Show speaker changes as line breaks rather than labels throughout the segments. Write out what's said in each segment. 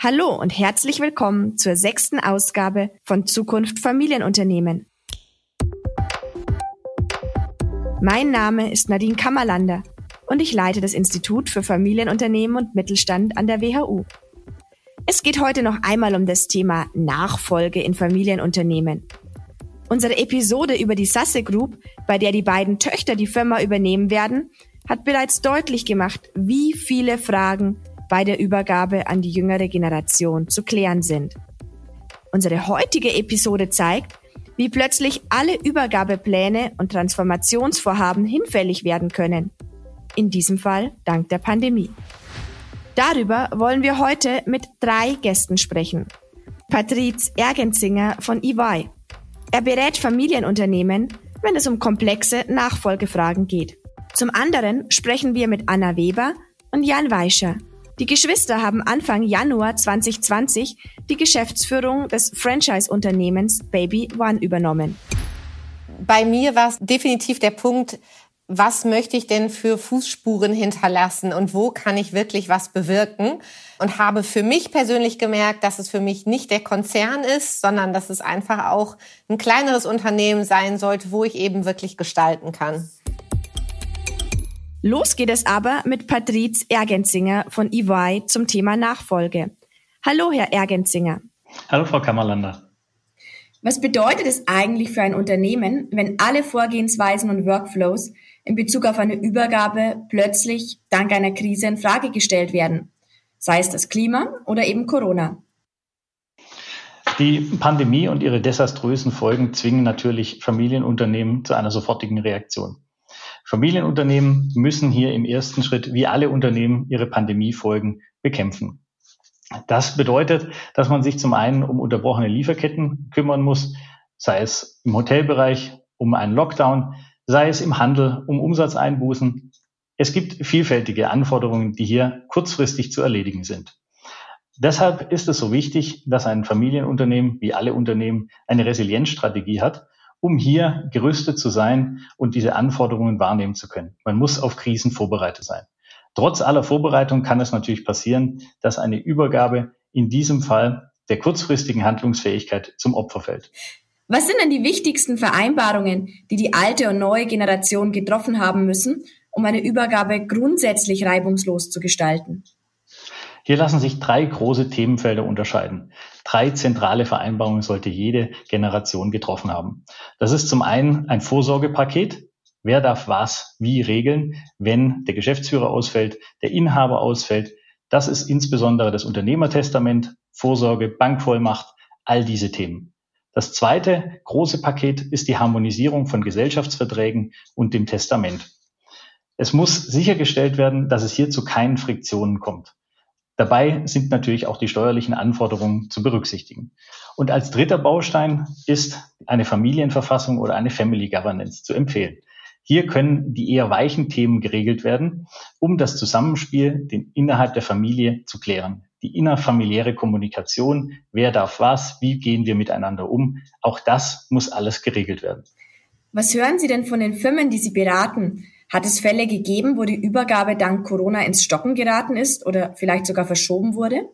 Hallo und herzlich willkommen zur sechsten Ausgabe von Zukunft Familienunternehmen. Mein Name ist Nadine Kammerlander und ich leite das Institut für Familienunternehmen und Mittelstand an der WHU. Es geht heute noch einmal um das Thema Nachfolge in Familienunternehmen. Unsere Episode über die Sasse Group, bei der die beiden Töchter die Firma übernehmen werden, hat bereits deutlich gemacht, wie viele Fragen bei der Übergabe an die jüngere Generation zu klären sind. Unsere heutige Episode zeigt, wie plötzlich alle Übergabepläne und Transformationsvorhaben hinfällig werden können. In diesem Fall dank der Pandemie. Darüber wollen wir heute mit drei Gästen sprechen. Patriz Ergenzinger von EY. Er berät Familienunternehmen, wenn es um komplexe Nachfolgefragen geht. Zum anderen sprechen wir mit Anna Weber und Jan Weischer, die Geschwister haben Anfang Januar 2020 die Geschäftsführung des Franchise-Unternehmens Baby One übernommen.
Bei mir war es definitiv der Punkt, was möchte ich denn für Fußspuren hinterlassen und wo kann ich wirklich was bewirken? Und habe für mich persönlich gemerkt, dass es für mich nicht der Konzern ist, sondern dass es einfach auch ein kleineres Unternehmen sein sollte, wo ich eben wirklich gestalten kann.
Los geht es aber mit Patriz Ergenzinger von EY zum Thema Nachfolge. Hallo, Herr Ergenzinger.
Hallo, Frau Kammerlander.
Was bedeutet es eigentlich für ein Unternehmen, wenn alle Vorgehensweisen und Workflows in Bezug auf eine Übergabe plötzlich dank einer Krise in Frage gestellt werden? Sei es das Klima oder eben Corona.
Die Pandemie und ihre desaströsen Folgen zwingen natürlich Familienunternehmen zu einer sofortigen Reaktion. Familienunternehmen müssen hier im ersten Schritt wie alle Unternehmen ihre Pandemiefolgen bekämpfen. Das bedeutet, dass man sich zum einen um unterbrochene Lieferketten kümmern muss, sei es im Hotelbereich um einen Lockdown, sei es im Handel um Umsatzeinbußen. Es gibt vielfältige Anforderungen, die hier kurzfristig zu erledigen sind. Deshalb ist es so wichtig, dass ein Familienunternehmen, wie alle Unternehmen, eine Resilienzstrategie hat um hier gerüstet zu sein und diese Anforderungen wahrnehmen zu können. Man muss auf Krisen vorbereitet sein. Trotz aller Vorbereitung kann es natürlich passieren, dass eine Übergabe in diesem Fall der kurzfristigen Handlungsfähigkeit zum Opfer fällt.
Was sind denn die wichtigsten Vereinbarungen, die die alte und neue Generation getroffen haben müssen, um eine Übergabe grundsätzlich reibungslos zu gestalten?
Hier lassen sich drei große Themenfelder unterscheiden. Drei zentrale Vereinbarungen sollte jede Generation getroffen haben. Das ist zum einen ein Vorsorgepaket. Wer darf was wie regeln, wenn der Geschäftsführer ausfällt, der Inhaber ausfällt? Das ist insbesondere das Unternehmertestament, Vorsorge, Bankvollmacht, all diese Themen. Das zweite große Paket ist die Harmonisierung von Gesellschaftsverträgen und dem Testament. Es muss sichergestellt werden, dass es hier zu keinen Friktionen kommt. Dabei sind natürlich auch die steuerlichen Anforderungen zu berücksichtigen. Und als dritter Baustein ist eine Familienverfassung oder eine Family Governance zu empfehlen. Hier können die eher weichen Themen geregelt werden, um das Zusammenspiel den innerhalb der Familie zu klären. Die innerfamiliäre Kommunikation, wer darf was, wie gehen wir miteinander um, auch das muss alles geregelt werden.
Was hören Sie denn von den Firmen, die Sie beraten? Hat es Fälle gegeben, wo die Übergabe dank Corona ins Stocken geraten ist oder vielleicht sogar verschoben wurde?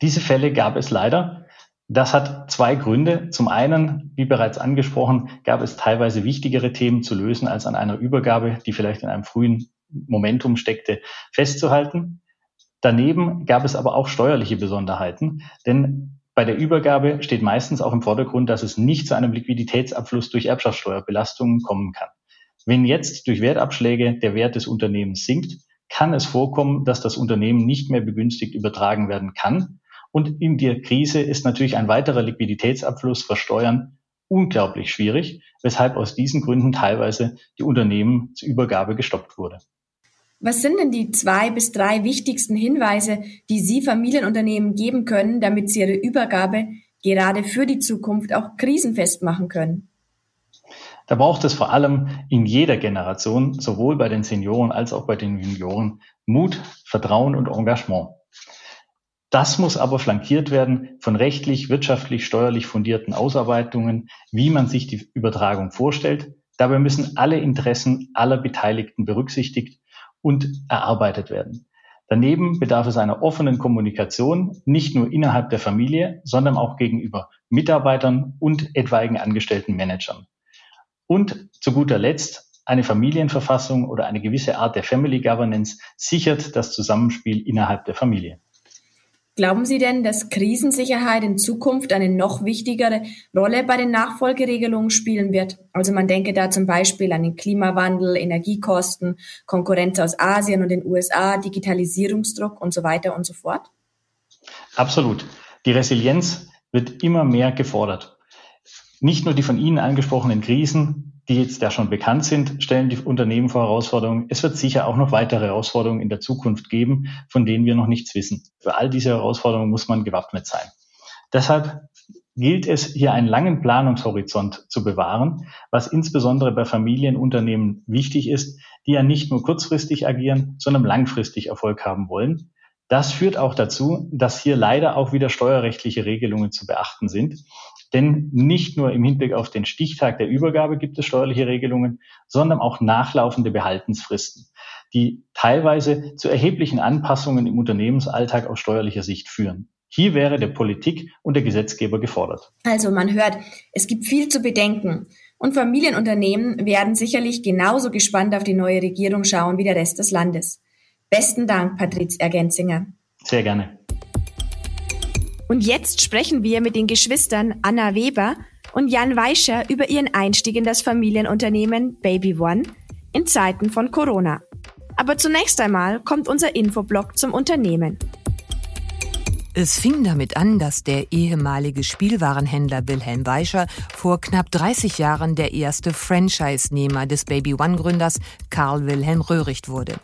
Diese Fälle gab es leider. Das hat zwei Gründe. Zum einen, wie bereits angesprochen, gab es teilweise wichtigere Themen zu lösen, als an einer Übergabe, die vielleicht in einem frühen Momentum steckte, festzuhalten. Daneben gab es aber auch steuerliche Besonderheiten, denn bei der Übergabe steht meistens auch im Vordergrund, dass es nicht zu einem Liquiditätsabfluss durch Erbschaftssteuerbelastungen kommen kann. Wenn jetzt durch Wertabschläge der Wert des Unternehmens sinkt, kann es vorkommen, dass das Unternehmen nicht mehr begünstigt übertragen werden kann. Und in der Krise ist natürlich ein weiterer Liquiditätsabfluss versteuern unglaublich schwierig, weshalb aus diesen Gründen teilweise die Unternehmen zur Übergabe gestoppt wurde.
Was sind denn die zwei bis drei wichtigsten Hinweise, die Sie Familienunternehmen geben können, damit sie ihre Übergabe gerade für die Zukunft auch krisenfest machen können?
Da braucht es vor allem in jeder Generation, sowohl bei den Senioren als auch bei den Junioren, Mut, Vertrauen und Engagement. Das muss aber flankiert werden von rechtlich, wirtschaftlich, steuerlich fundierten Ausarbeitungen, wie man sich die Übertragung vorstellt. Dabei müssen alle Interessen aller Beteiligten berücksichtigt und erarbeitet werden. Daneben bedarf es einer offenen Kommunikation, nicht nur innerhalb der Familie, sondern auch gegenüber Mitarbeitern und etwaigen angestellten Managern. Und zu guter Letzt, eine Familienverfassung oder eine gewisse Art der Family Governance sichert das Zusammenspiel innerhalb der Familie.
Glauben Sie denn, dass Krisensicherheit in Zukunft eine noch wichtigere Rolle bei den Nachfolgeregelungen spielen wird? Also man denke da zum Beispiel an den Klimawandel, Energiekosten, Konkurrenz aus Asien und den USA, Digitalisierungsdruck und so weiter und so fort?
Absolut. Die Resilienz wird immer mehr gefordert. Nicht nur die von Ihnen angesprochenen Krisen, die jetzt ja schon bekannt sind, stellen die Unternehmen vor Herausforderungen. Es wird sicher auch noch weitere Herausforderungen in der Zukunft geben, von denen wir noch nichts wissen. Für all diese Herausforderungen muss man gewappnet sein. Deshalb gilt es, hier einen langen Planungshorizont zu bewahren, was insbesondere bei Familienunternehmen wichtig ist, die ja nicht nur kurzfristig agieren, sondern langfristig Erfolg haben wollen. Das führt auch dazu, dass hier leider auch wieder steuerrechtliche Regelungen zu beachten sind. Denn nicht nur im Hinblick auf den Stichtag der Übergabe gibt es steuerliche Regelungen, sondern auch nachlaufende Behaltensfristen, die teilweise zu erheblichen Anpassungen im Unternehmensalltag aus steuerlicher Sicht führen. Hier wäre der Politik und der Gesetzgeber gefordert.
Also man hört, es gibt viel zu bedenken. Und Familienunternehmen werden sicherlich genauso gespannt auf die neue Regierung schauen wie der Rest des Landes. Besten Dank, Patrizia Ergenzinger.
Sehr gerne.
Und jetzt sprechen wir mit den Geschwistern Anna Weber und Jan Weischer über ihren Einstieg in das Familienunternehmen Baby One in Zeiten von Corona. Aber zunächst einmal kommt unser Infoblog zum Unternehmen.
Es fing damit an, dass der ehemalige Spielwarenhändler Wilhelm Weischer vor knapp 30 Jahren der erste Franchise-Nehmer des Baby One-Gründers Karl Wilhelm Röhricht wurde.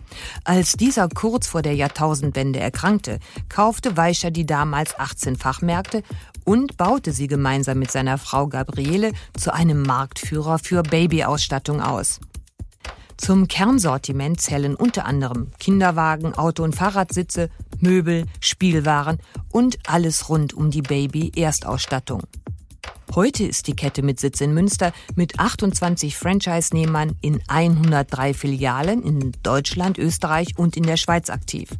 Als dieser kurz vor der Jahrtausendwende erkrankte, kaufte Weischer die damals 18 Fachmärkte und baute sie gemeinsam mit seiner Frau Gabriele zu einem Marktführer für Babyausstattung aus. Zum Kernsortiment zählen unter anderem Kinderwagen, Auto- und Fahrradsitze, Möbel, Spielwaren und alles rund um die Baby-Erstausstattung. Heute ist die Kette mit Sitz in Münster mit 28 Franchise-Nehmern in 103 Filialen in Deutschland, Österreich und in der Schweiz aktiv.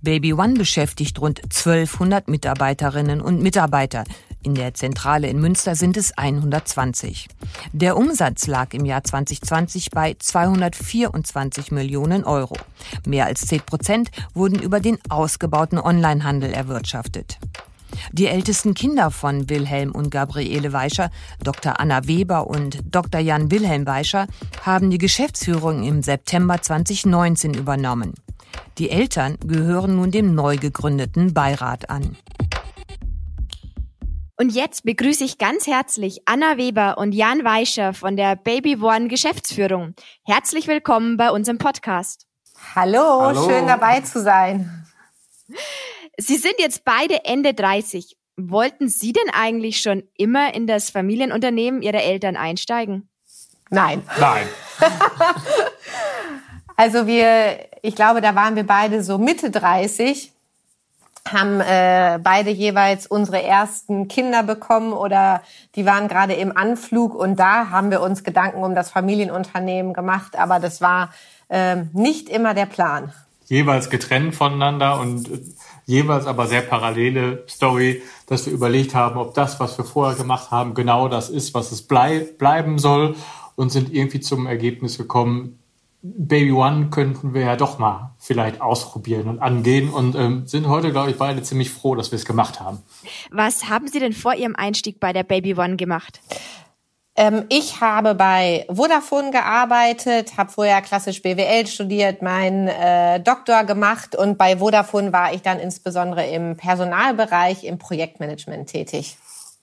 Baby One beschäftigt rund 1200 Mitarbeiterinnen und Mitarbeiter, in der Zentrale in Münster sind es 120. Der Umsatz lag im Jahr 2020 bei 224 Millionen Euro. Mehr als 10 Prozent wurden über den ausgebauten Onlinehandel erwirtschaftet. Die ältesten Kinder von Wilhelm und Gabriele Weischer, Dr. Anna Weber und Dr. Jan Wilhelm Weischer, haben die Geschäftsführung im September 2019 übernommen. Die Eltern gehören nun dem neu gegründeten Beirat an.
Und jetzt begrüße ich ganz herzlich Anna Weber und Jan Weischer von der Baby One Geschäftsführung. Herzlich willkommen bei unserem Podcast.
Hallo, Hallo, schön dabei zu sein.
Sie sind jetzt beide Ende 30. Wollten Sie denn eigentlich schon immer in das Familienunternehmen Ihrer Eltern einsteigen?
Nein.
Nein.
also wir, ich glaube, da waren wir beide so Mitte 30 haben äh, beide jeweils unsere ersten Kinder bekommen oder die waren gerade im Anflug und da haben wir uns Gedanken um das Familienunternehmen gemacht, aber das war äh, nicht immer der Plan.
Jeweils getrennt voneinander und jeweils aber sehr parallele Story, dass wir überlegt haben, ob das, was wir vorher gemacht haben, genau das ist, was es blei bleiben soll und sind irgendwie zum Ergebnis gekommen, Baby One könnten wir ja doch mal vielleicht ausprobieren und angehen und ähm, sind heute, glaube ich, beide ziemlich froh, dass wir es gemacht haben.
Was haben Sie denn vor Ihrem Einstieg bei der Baby One gemacht?
Ähm, ich habe bei Vodafone gearbeitet, habe vorher klassisch BWL studiert, meinen äh, Doktor gemacht und bei Vodafone war ich dann insbesondere im Personalbereich, im Projektmanagement tätig.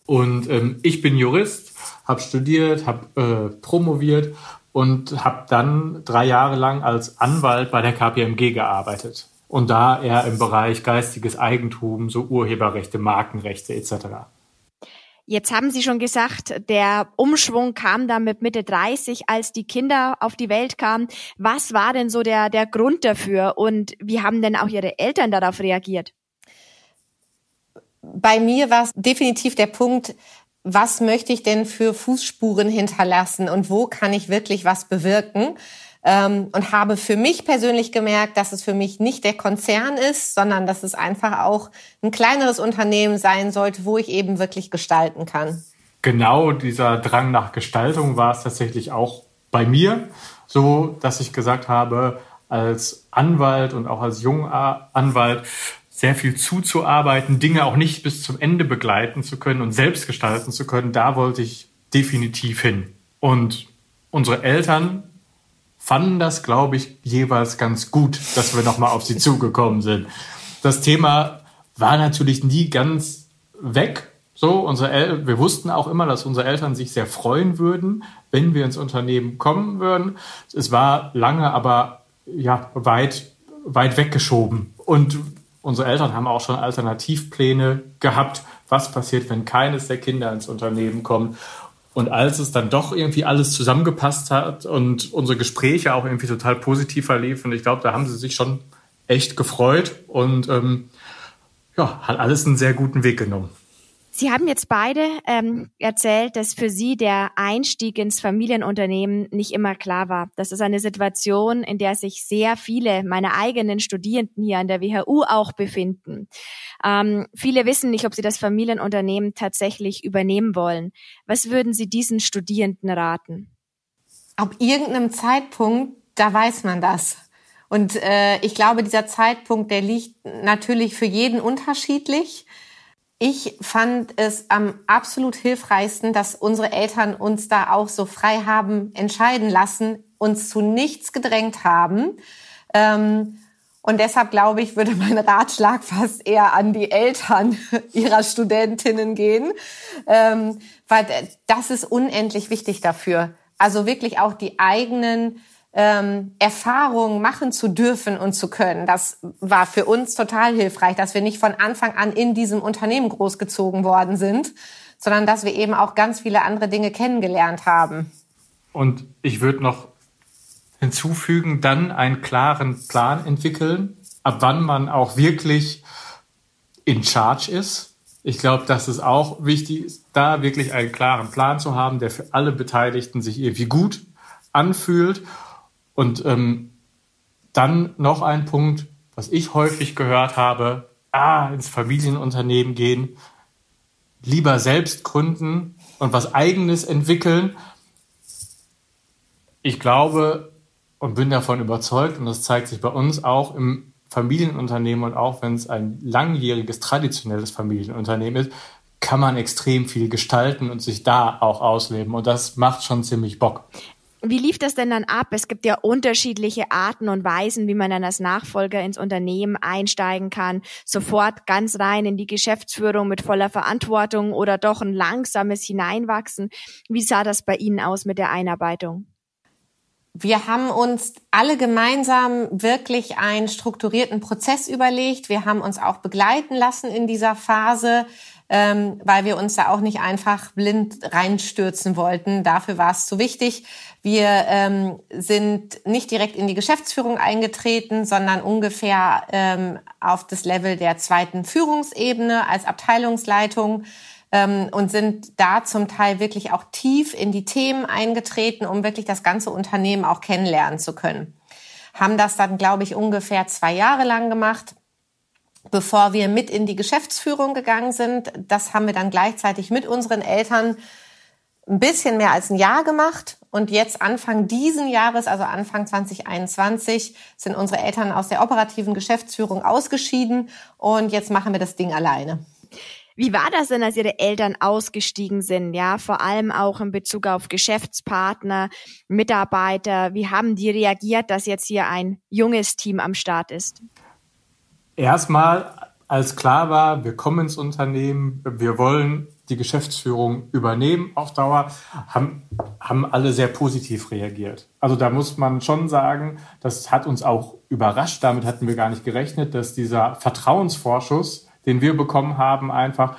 Und ähm, ich bin Jurist, habe studiert, habe äh, promoviert und habe dann drei Jahre lang als Anwalt bei der KPMG gearbeitet. Und da eher im Bereich geistiges Eigentum, so Urheberrechte, Markenrechte etc.
Jetzt haben Sie schon gesagt, der Umschwung kam dann mit Mitte 30, als die Kinder auf die Welt kamen. Was war denn so der, der Grund dafür und wie haben denn auch Ihre Eltern darauf reagiert?
Bei mir war es definitiv der Punkt, was möchte ich denn für Fußspuren hinterlassen und wo kann ich wirklich was bewirken? ähm, und habe für mich persönlich gemerkt, dass es für mich nicht der Konzern ist, sondern dass es einfach auch ein kleineres Unternehmen sein sollte, wo ich eben wirklich gestalten kann.
Genau dieser Drang nach Gestaltung war es tatsächlich auch bei mir, so dass ich gesagt habe, als Anwalt und auch als junger Anwalt sehr viel zuzuarbeiten, Dinge auch nicht bis zum Ende begleiten zu können und selbst gestalten zu können, da wollte ich definitiv hin. Und unsere Eltern fanden das, glaube ich, jeweils ganz gut, dass wir nochmal auf sie zugekommen sind. Das Thema war natürlich nie ganz weg. So, unsere El wir wussten auch immer, dass unsere Eltern sich sehr freuen würden, wenn wir ins Unternehmen kommen würden. Es war lange, aber ja, weit, weit weggeschoben. Und unsere Eltern haben auch schon Alternativpläne gehabt, was passiert, wenn keines der Kinder ins Unternehmen kommt. Und als es dann doch irgendwie alles zusammengepasst hat und unsere Gespräche auch irgendwie total positiv verliefen, ich glaube, da haben sie sich schon echt gefreut und ähm, ja, hat alles einen sehr guten Weg genommen.
Sie haben jetzt beide ähm, erzählt, dass für Sie der Einstieg ins Familienunternehmen nicht immer klar war. Das ist eine Situation, in der sich sehr viele meiner eigenen Studierenden hier an der WHU auch befinden. Ähm, viele wissen nicht, ob sie das Familienunternehmen tatsächlich übernehmen wollen. Was würden Sie diesen Studierenden raten?
Ab irgendeinem Zeitpunkt, da weiß man das. Und äh, ich glaube, dieser Zeitpunkt, der liegt natürlich für jeden unterschiedlich. Ich fand es am absolut hilfreichsten, dass unsere Eltern uns da auch so frei haben entscheiden lassen, uns zu nichts gedrängt haben. Ähm, und deshalb glaube ich, würde mein Ratschlag fast eher an die Eltern ihrer Studentinnen gehen, ähm, weil das ist unendlich wichtig dafür. Also wirklich auch die eigenen ähm, Erfahrungen machen zu dürfen und zu können. Das war für uns total hilfreich, dass wir nicht von Anfang an in diesem Unternehmen großgezogen worden sind, sondern dass wir eben auch ganz viele andere Dinge kennengelernt haben.
Und ich würde noch hinzufügen, dann einen klaren Plan entwickeln, ab wann man auch wirklich in Charge ist. Ich glaube, dass es auch wichtig ist, da wirklich einen klaren Plan zu haben, der für alle Beteiligten sich irgendwie gut anfühlt und ähm, dann noch ein Punkt, was ich häufig gehört habe, ah, ins Familienunternehmen gehen, lieber selbst gründen und was eigenes entwickeln. Ich glaube und bin davon überzeugt, und das zeigt sich bei uns auch im Familienunternehmen und auch wenn es ein langjähriges, traditionelles Familienunternehmen ist, kann man extrem viel gestalten und sich da auch ausleben. Und das macht schon ziemlich Bock.
Wie lief das denn dann ab? Es gibt ja unterschiedliche Arten und Weisen, wie man dann als Nachfolger ins Unternehmen einsteigen kann. Sofort ganz rein in die Geschäftsführung mit voller Verantwortung oder doch ein langsames Hineinwachsen. Wie sah das bei Ihnen aus mit der Einarbeitung?
Wir haben uns alle gemeinsam wirklich einen strukturierten Prozess überlegt. Wir haben uns auch begleiten lassen in dieser Phase ähm, weil wir uns da auch nicht einfach blind reinstürzen wollten. Dafür war es zu wichtig. Wir ähm, sind nicht direkt in die Geschäftsführung eingetreten, sondern ungefähr ähm, auf das Level der zweiten Führungsebene als Abteilungsleitung ähm, und sind da zum Teil wirklich auch tief in die Themen eingetreten, um wirklich das ganze Unternehmen auch kennenlernen zu können. Haben das dann, glaube ich, ungefähr zwei Jahre lang gemacht bevor wir mit in die Geschäftsführung gegangen sind. Das haben wir dann gleichzeitig mit unseren Eltern ein bisschen mehr als ein Jahr gemacht. Und jetzt Anfang diesen Jahres, also Anfang 2021, sind unsere Eltern aus der operativen Geschäftsführung ausgeschieden. Und jetzt machen wir das Ding alleine.
Wie war das denn, als Ihre Eltern ausgestiegen sind? Ja, vor allem auch in Bezug auf Geschäftspartner, Mitarbeiter. Wie haben die reagiert, dass jetzt hier ein junges Team am Start ist?
Erstmal, als klar war, wir kommen ins Unternehmen, wir wollen die Geschäftsführung übernehmen auf Dauer, haben, haben alle sehr positiv reagiert. Also da muss man schon sagen, das hat uns auch überrascht. Damit hatten wir gar nicht gerechnet, dass dieser Vertrauensvorschuss, den wir bekommen haben, einfach,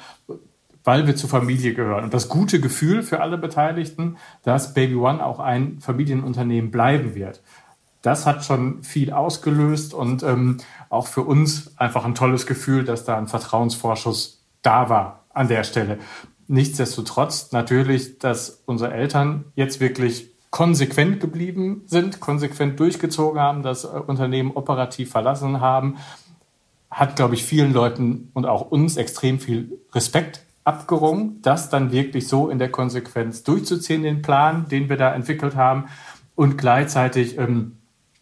weil wir zur Familie gehören. Und das gute Gefühl für alle Beteiligten, dass Baby One auch ein Familienunternehmen bleiben wird das hat schon viel ausgelöst und ähm, auch für uns einfach ein tolles Gefühl, dass da ein Vertrauensvorschuss da war an der Stelle. Nichtsdestotrotz natürlich, dass unsere Eltern jetzt wirklich konsequent geblieben sind, konsequent durchgezogen haben, das äh, Unternehmen operativ verlassen haben, hat, glaube ich, vielen Leuten und auch uns extrem viel Respekt abgerungen, das dann wirklich so in der Konsequenz durchzuziehen, den Plan, den wir da entwickelt haben. Und gleichzeitig ähm,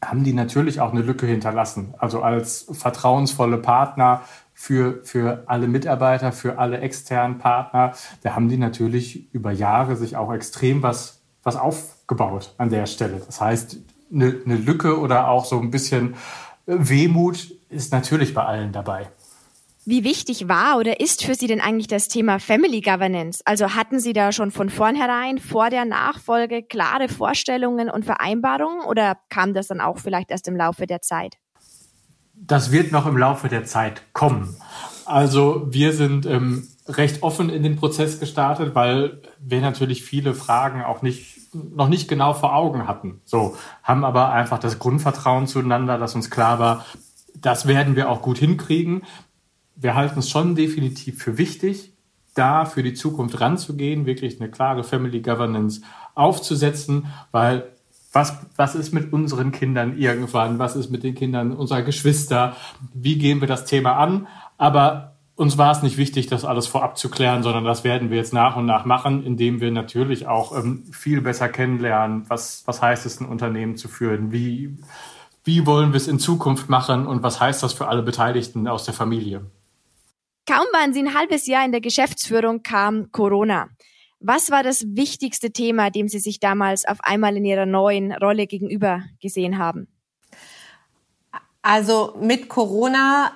haben die natürlich auch eine Lücke hinterlassen. Also als vertrauensvolle Partner für, für alle Mitarbeiter, für alle externen Partner, da haben die natürlich über Jahre sich auch extrem was, was aufgebaut an der Stelle. Das heißt, eine, eine Lücke oder auch so ein bisschen Wehmut ist natürlich bei allen dabei.
Wie wichtig war oder ist für Sie denn eigentlich das Thema Family Governance? Also hatten Sie da schon von vornherein vor der Nachfolge klare Vorstellungen und Vereinbarungen oder kam das dann auch vielleicht erst im Laufe der Zeit?
Das wird noch im Laufe der Zeit kommen. Also wir sind ähm, recht offen in den Prozess gestartet, weil wir natürlich viele Fragen auch nicht noch nicht genau vor Augen hatten. So haben aber einfach das Grundvertrauen zueinander, dass uns klar war, das werden wir auch gut hinkriegen wir halten es schon definitiv für wichtig, da für die Zukunft ranzugehen, wirklich eine klare Family Governance aufzusetzen, weil was, was ist mit unseren Kindern irgendwann? Was ist mit den Kindern unserer Geschwister? Wie gehen wir das Thema an? Aber uns war es nicht wichtig, das alles vorab zu klären, sondern das werden wir jetzt nach und nach machen, indem wir natürlich auch ähm, viel besser kennenlernen, was, was heißt es, ein Unternehmen zu führen, wie, wie wollen wir es in Zukunft machen und was heißt das für alle Beteiligten aus der Familie.
Kaum waren Sie ein halbes Jahr in der Geschäftsführung, kam Corona. Was war das wichtigste Thema, dem Sie sich damals auf einmal in Ihrer neuen Rolle gegenüber gesehen haben?
Also mit Corona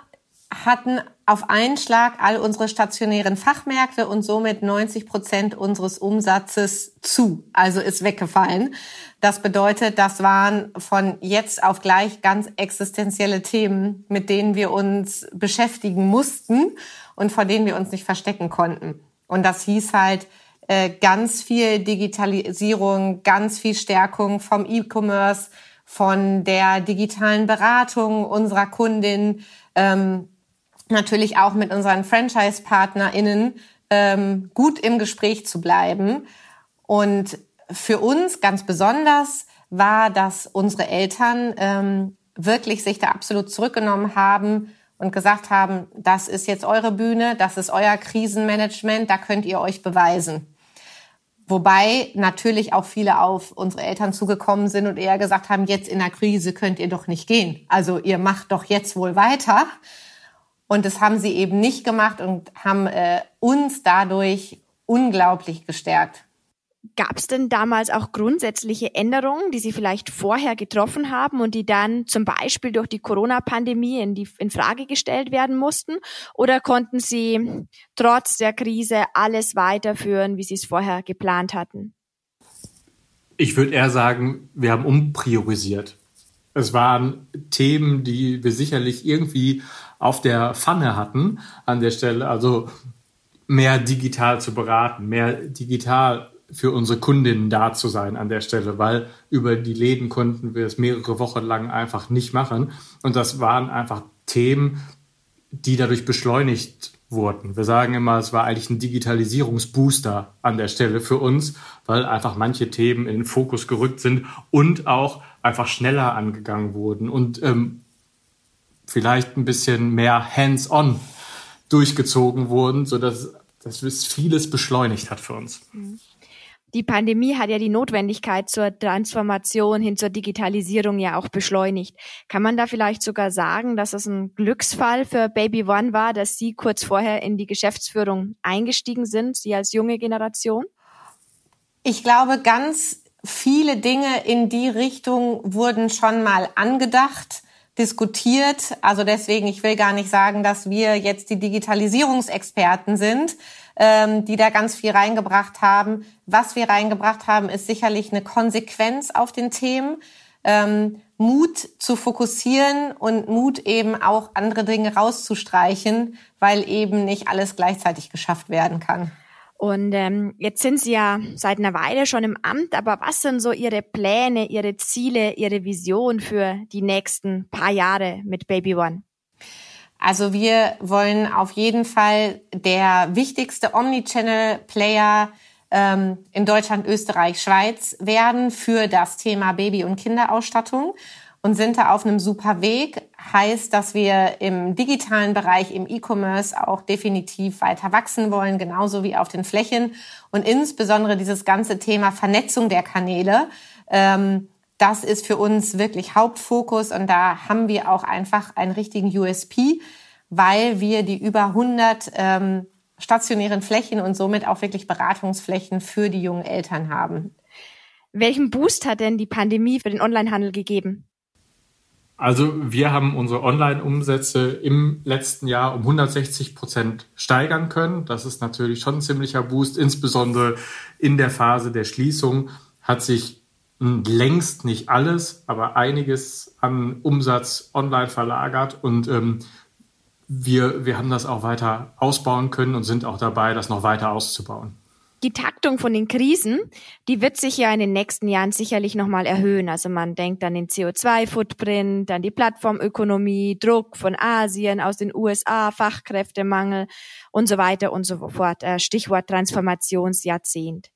hatten auf einen Schlag all unsere stationären Fachmärkte und somit 90 Prozent unseres Umsatzes zu, also ist weggefallen. Das bedeutet, das waren von jetzt auf gleich ganz existenzielle Themen, mit denen wir uns beschäftigen mussten und vor denen wir uns nicht verstecken konnten. Und das hieß halt äh, ganz viel Digitalisierung, ganz viel Stärkung vom E-Commerce, von der digitalen Beratung unserer Kundin, ähm, natürlich auch mit unseren Franchise-PartnerInnen ähm, gut im Gespräch zu bleiben. Und für uns ganz besonders war, dass unsere Eltern ähm, wirklich sich da absolut zurückgenommen haben und gesagt haben, das ist jetzt eure Bühne, das ist euer Krisenmanagement, da könnt ihr euch beweisen. Wobei natürlich auch viele auf unsere Eltern zugekommen sind und eher gesagt haben, jetzt in der Krise könnt ihr doch nicht gehen. Also ihr macht doch jetzt wohl weiter. Und das haben sie eben nicht gemacht und haben äh, uns dadurch unglaublich gestärkt.
Gab es denn damals auch grundsätzliche Änderungen, die Sie vielleicht vorher getroffen haben und die dann zum Beispiel durch die Corona-Pandemie in, die, in Frage gestellt werden mussten? Oder konnten Sie trotz der Krise alles weiterführen, wie Sie es vorher geplant hatten?
Ich würde eher sagen, wir haben umpriorisiert. Es waren Themen, die wir sicherlich irgendwie auf der Pfanne hatten an der Stelle. Also mehr digital zu beraten, mehr digital für unsere Kundinnen da zu sein an der Stelle, weil über die Läden konnten wir es mehrere Wochen lang einfach nicht machen. Und das waren einfach Themen, die dadurch beschleunigt wurden. Wir sagen immer, es war eigentlich ein Digitalisierungsbooster an der Stelle für uns, weil einfach manche Themen in den Fokus gerückt sind und auch einfach schneller angegangen wurden und ähm, vielleicht ein bisschen mehr hands-on durchgezogen wurden, sodass das vieles beschleunigt hat für uns. Mhm.
Die Pandemie hat ja die Notwendigkeit zur Transformation hin zur Digitalisierung ja auch beschleunigt. Kann man da vielleicht sogar sagen, dass es ein Glücksfall für Baby One war, dass Sie kurz vorher in die Geschäftsführung eingestiegen sind, Sie als junge Generation?
Ich glaube, ganz viele Dinge in die Richtung wurden schon mal angedacht diskutiert. Also deswegen, ich will gar nicht sagen, dass wir jetzt die Digitalisierungsexperten sind, ähm, die da ganz viel reingebracht haben. Was wir reingebracht haben, ist sicherlich eine Konsequenz auf den Themen. Ähm, Mut zu fokussieren und Mut eben auch andere Dinge rauszustreichen, weil eben nicht alles gleichzeitig geschafft werden kann.
Und ähm, jetzt sind Sie ja seit einer Weile schon im Amt, aber was sind so Ihre Pläne, Ihre Ziele, Ihre Vision für die nächsten paar Jahre mit Baby One?
Also wir wollen auf jeden Fall der wichtigste Omnichannel-Player ähm, in Deutschland, Österreich, Schweiz werden für das Thema Baby- und Kinderausstattung und sind da auf einem super Weg. Heißt, dass wir im digitalen Bereich, im E-Commerce auch definitiv weiter wachsen wollen, genauso wie auf den Flächen. Und insbesondere dieses ganze Thema Vernetzung der Kanäle. Ähm, das ist für uns wirklich Hauptfokus und da haben wir auch einfach einen richtigen USP, weil wir die über 100 ähm, stationären Flächen und somit auch wirklich Beratungsflächen für die jungen Eltern haben.
Welchen Boost hat denn die Pandemie für den Onlinehandel gegeben?
Also wir haben unsere Online-Umsätze im letzten Jahr um 160 Prozent steigern können. Das ist natürlich schon ein ziemlicher Boost. Insbesondere in der Phase der Schließung hat sich längst nicht alles, aber einiges an Umsatz online verlagert und ähm, wir, wir haben das auch weiter ausbauen können und sind auch dabei, das noch weiter auszubauen.
Die Taktung von den Krisen, die wird sich ja in den nächsten Jahren sicherlich nochmal erhöhen. Also man denkt an den CO2-Footprint, an die Plattformökonomie, Druck von Asien, aus den USA, Fachkräftemangel und so weiter und so fort. Äh, Stichwort Transformationsjahrzehnt.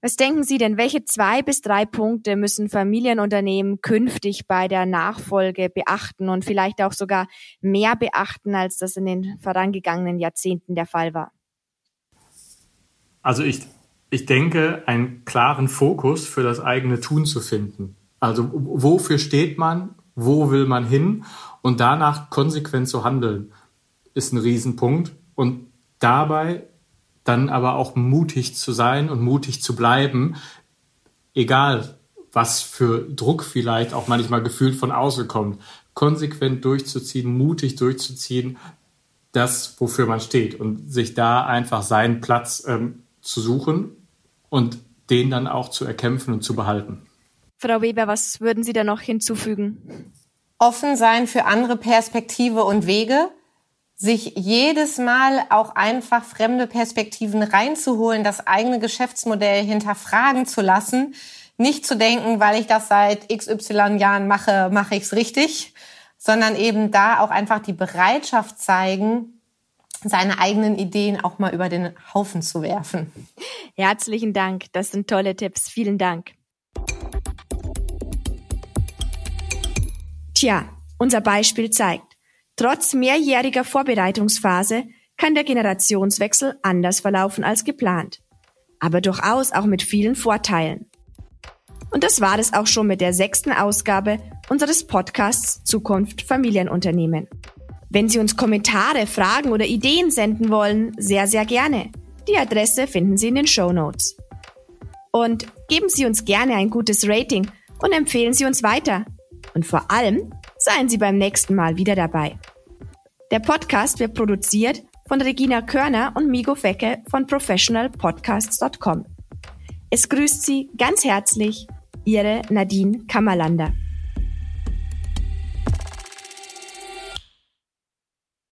Was denken Sie denn, welche zwei bis drei Punkte müssen Familienunternehmen künftig bei der Nachfolge beachten und vielleicht auch sogar mehr beachten, als das in den vorangegangenen Jahrzehnten der Fall war?
Also ich, ich denke, einen klaren Fokus für das eigene Tun zu finden. Also wofür steht man, wo will man hin und danach konsequent zu handeln, ist ein Riesenpunkt. Und dabei dann aber auch mutig zu sein und mutig zu bleiben, egal was für Druck vielleicht auch manchmal gefühlt von außen kommt, konsequent durchzuziehen, mutig durchzuziehen, das, wofür man steht und sich da einfach seinen Platz ähm, zu suchen und den dann auch zu erkämpfen und zu behalten.
Frau Weber, was würden Sie da noch hinzufügen?
Offen sein für andere Perspektive und Wege, sich jedes Mal auch einfach fremde Perspektiven reinzuholen, das eigene Geschäftsmodell hinterfragen zu lassen, nicht zu denken, weil ich das seit XY Jahren mache, mache ich es richtig, sondern eben da auch einfach die Bereitschaft zeigen, seine eigenen Ideen auch mal über den Haufen zu werfen.
Herzlichen Dank, das sind tolle Tipps. Vielen Dank. Tja, unser Beispiel zeigt, Trotz mehrjähriger Vorbereitungsphase kann der Generationswechsel anders verlaufen als geplant, aber durchaus auch mit vielen Vorteilen. Und das war es auch schon mit der sechsten Ausgabe unseres Podcasts Zukunft Familienunternehmen. Wenn Sie uns Kommentare, Fragen oder Ideen senden wollen, sehr, sehr gerne. Die Adresse finden Sie in den Show Notes. Und geben Sie uns gerne ein gutes Rating und empfehlen Sie uns weiter. Und vor allem seien Sie beim nächsten Mal wieder dabei. Der Podcast wird produziert von Regina Körner und Migo Fecke von professionalpodcasts.com. Es grüßt Sie ganz herzlich Ihre Nadine Kammerlander.